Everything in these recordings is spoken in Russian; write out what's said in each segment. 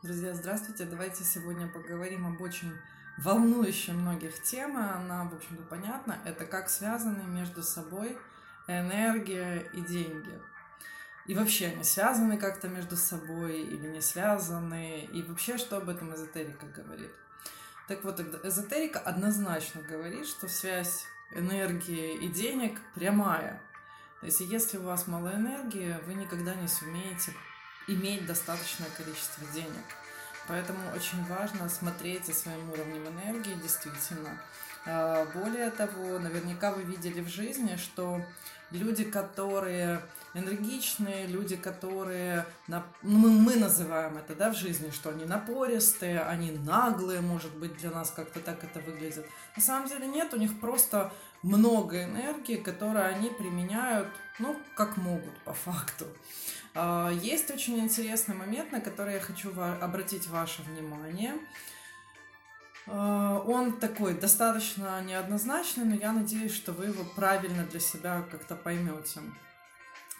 Друзья, здравствуйте. Давайте сегодня поговорим об очень волнующей многих тема. Она, в общем-то, понятна. Это как связаны между собой энергия и деньги. И вообще они связаны как-то между собой или не связаны. И вообще, что об этом эзотерика говорит. Так вот, эзотерика однозначно говорит, что связь энергии и денег прямая. То есть, если у вас мало энергии, вы никогда не сумеете иметь достаточное количество денег. Поэтому очень важно смотреть за своим уровнем энергии, действительно. А, более того, наверняка вы видели в жизни, что люди, которые энергичные, люди, которые, ну, мы, называем это да, в жизни, что они напористые, они наглые, может быть, для нас как-то так это выглядит. На самом деле нет, у них просто много энергии, которую они применяют, ну, как могут по факту. А, есть очень интересный момент, на который я хочу обратить ваше внимание. А, он такой достаточно неоднозначный, но я надеюсь, что вы его правильно для себя как-то поймете.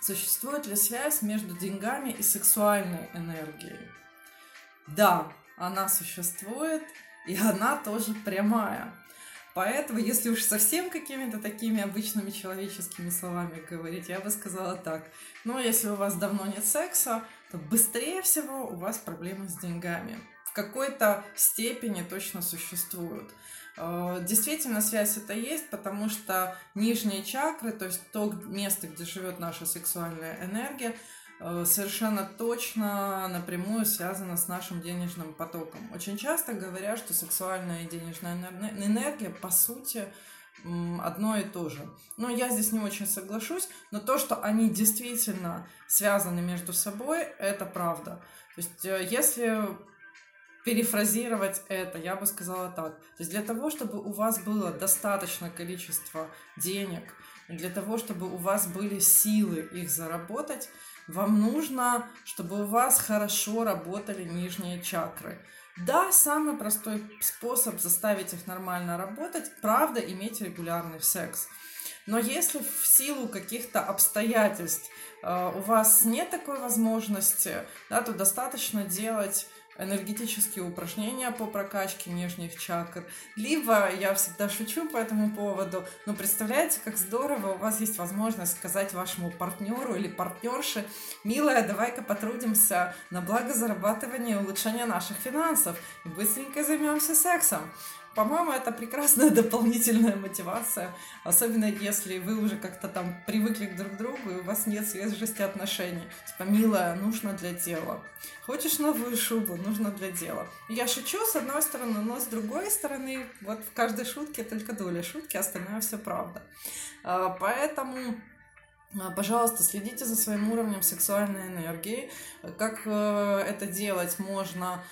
Существует ли связь между деньгами и сексуальной энергией? Да, она существует, и она тоже прямая. Поэтому, если уж совсем какими-то такими обычными человеческими словами говорить, я бы сказала так. Но если у вас давно нет секса, то быстрее всего у вас проблемы с деньгами. Какой-то степени точно существуют. Э, действительно, связь это есть, потому что нижние чакры, то есть то место, где живет наша сексуальная энергия, Э, совершенно точно напрямую связано с нашим денежным потоком. Очень часто говорят, что сексуальная и денежная энергия, по сути, одно и то же. Но я здесь не очень соглашусь, но то, что они действительно связаны между собой, это правда. То есть, э, если перефразировать это, я бы сказала так. То есть для того, чтобы у вас было достаточное количество денег, для того, чтобы у вас были силы их заработать, вам нужно, чтобы у вас хорошо работали нижние чакры. Да, самый простой способ заставить их нормально работать, правда, иметь регулярный секс. Но если в силу каких-то обстоятельств э, у вас нет такой возможности, да, то достаточно делать энергетические упражнения по прокачке нижних чакр. Либо я всегда шучу по этому поводу, но представляете, как здорово, у вас есть возможность сказать вашему партнеру или партнерше, милая, давай-ка потрудимся на благо зарабатывания и улучшения наших финансов и быстренько займемся сексом. По-моему, это прекрасная дополнительная мотивация, особенно если вы уже как-то там привыкли к друг другу, и у вас нет свежести отношений. Типа, милая, нужно для дела. Хочешь новую шубу? Нужно для дела. Я шучу, с одной стороны, но с другой стороны, вот в каждой шутке только доля шутки, остальное все правда. А, поэтому а, Пожалуйста, следите за своим уровнем сексуальной энергии. Как э, это делать можно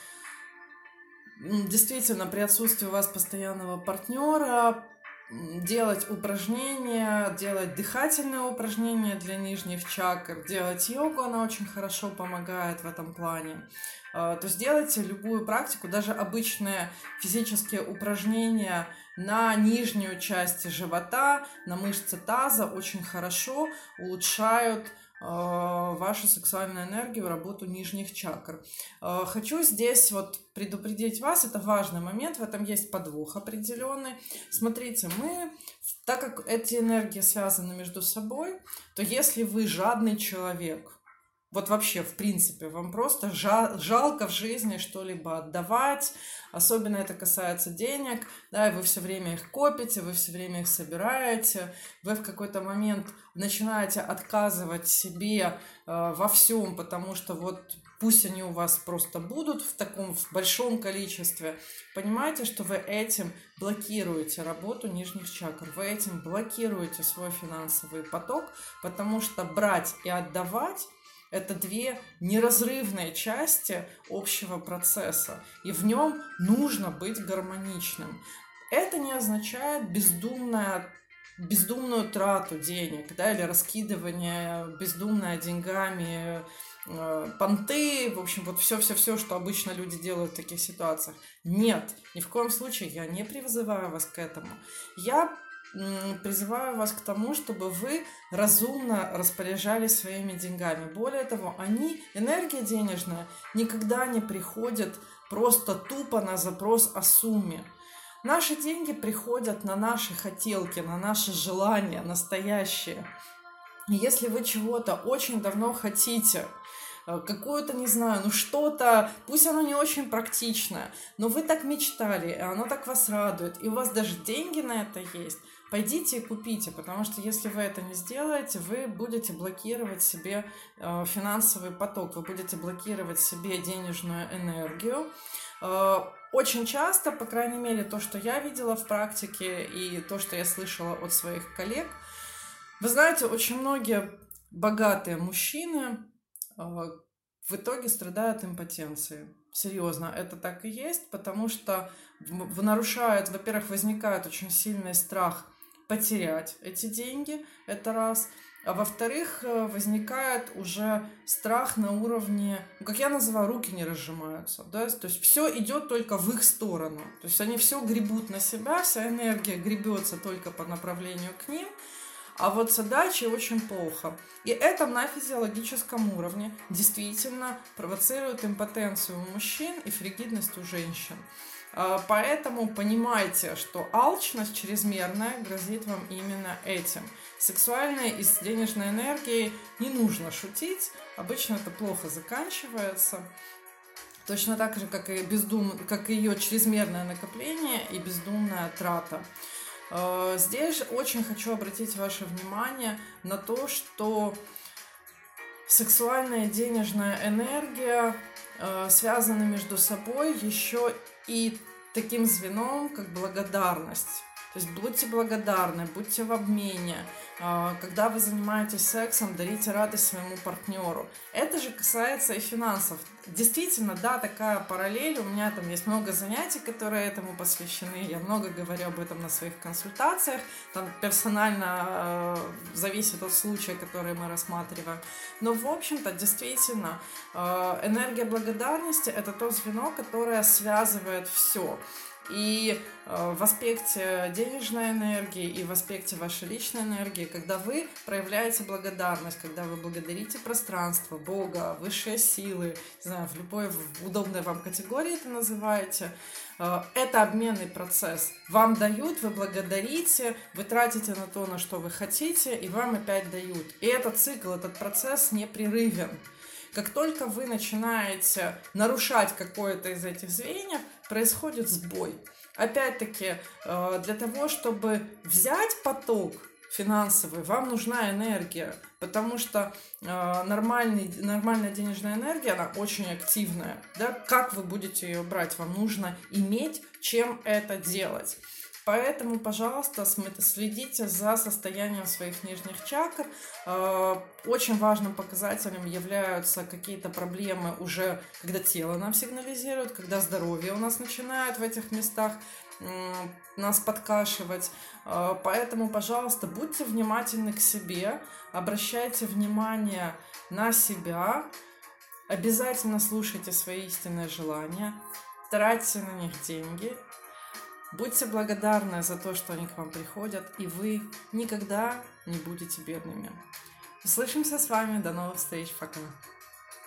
действительно при отсутствии у вас постоянного партнера делать упражнения, делать дыхательные упражнения для нижних чакр, делать йогу, она очень хорошо помогает в этом плане. А, то есть делайте любую практику, даже обычные физические упражнения на нижнюю часть живота, на мышцы таза очень хорошо улучшают вашу сексуальную энергию, работу нижних чакр. А, хочу здесь вот предупредить вас, это важный момент, в этом есть подвох определенный. Смотрите, мы, так как эти энергии связаны между собой, то если вы жадный человек, вот вообще, в принципе, вам просто жалко в жизни что-либо отдавать, особенно это касается денег, да, и вы все время их копите, вы все время их собираете, вы в какой-то момент начинаете отказывать себе э, во всем, потому что вот пусть они у вас просто будут в таком в большом количестве, понимаете, что вы этим блокируете работу нижних чакр, вы этим блокируете свой финансовый поток, потому что брать и отдавать это две неразрывные части общего процесса, и в нем нужно быть гармоничным. Это не означает бездумное бездумную трату денег, да, или раскидывание бездумное деньгами, э, понты, в общем, вот все-все-все, что обычно люди делают в таких ситуациях. Нет, ни в коем случае я не призываю вас к этому. Я призываю вас к тому, чтобы вы разумно распоряжались своими деньгами. Более того, они, энергия денежная, никогда не приходит просто тупо на запрос о сумме. Наши деньги приходят на наши хотелки, на наши желания настоящие. Если вы чего-то очень давно хотите, Э, какую-то, не знаю, ну что-то, пусть оно не очень практичное, но вы так мечтали, и оно так вас радует, и у вас даже деньги на это есть, пойдите и купите, потому что если вы это не сделаете, вы будете блокировать себе э, финансовый поток, вы будете блокировать себе денежную энергию. Э, очень часто, по крайней мере, то, что я видела в практике и то, что я слышала от своих коллег, вы знаете, очень многие богатые мужчины, а, в итоге страдают импотенцией. Серьезно, это так и есть, потому что нарушает, во-первых, возникает очень сильный страх потерять эти деньги, это раз. А во-вторых, э, возникает уже страх на уровне, ну, как я называю, руки не разжимаются. Да? То есть все идет только в их сторону. То есть они все гребут на себя, вся энергия гребется только по направлению к ним. А вот с отдачей очень плохо. И это на физиологическом уровне действительно провоцирует импотенцию у мужчин и фригидность у женщин. А, поэтому понимайте, что алчность чрезмерная грозит вам именно этим. Сексуальной и с денежной энергией не нужно шутить. Обычно это плохо заканчивается. Точно так же, как и, бездум... как и ее чрезмерное накопление и бездумная трата. Э, здесь очень хочу обратить ваше внимание на то, что сексуальная и денежная энергия э, связаны между собой еще и таким звеном, как благодарность. То есть будьте благодарны, будьте в обмене. А, когда вы занимаетесь сексом, дарите радость своему партнеру. Это же касается и финансов. Действительно, да, такая параллель. У меня там есть много занятий, которые этому посвящены. Я много говорю об этом на своих консультациях. Там персонально э, зависит от случая, который мы рассматриваем. Но, в общем-то, действительно, э, энергия благодарности – это то звено, которое связывает все. И э, в аспекте денежной энергии и в аспекте вашей личной энергии, когда вы проявляете благодарность, когда вы благодарите пространство, Бога, высшие силы, не знаю, в любой удобной вам категории это называете, э, это обменный процесс. Вам дают, вы благодарите, вы тратите на то, на что вы хотите, и вам опять дают. И этот цикл, этот процесс непрерывен. Как только вы начинаете нарушать какое-то из этих звеньев, происходит сбой. Опять-таки, э, для того, чтобы взять поток финансовый, вам нужна энергия, потому что э, нормальный, нормальная денежная энергия, она очень активная. Да? Как вы будете ее брать? Вам нужно иметь чем это делать. Поэтому, пожалуйста, следите за состоянием своих нижних чакр. А, очень важным показателем являются какие-то проблемы уже, когда тело нам сигнализирует, когда здоровье у нас начинает в этих местах нас подкашивать. А, поэтому, пожалуйста, будьте внимательны к себе, обращайте внимание на себя, обязательно слушайте свои истинные желания, тратьте на них деньги Будьте благодарны за то, что они к вам приходят, и вы никогда не будете бедными. Услышимся с вами. До новых встреч. Пока.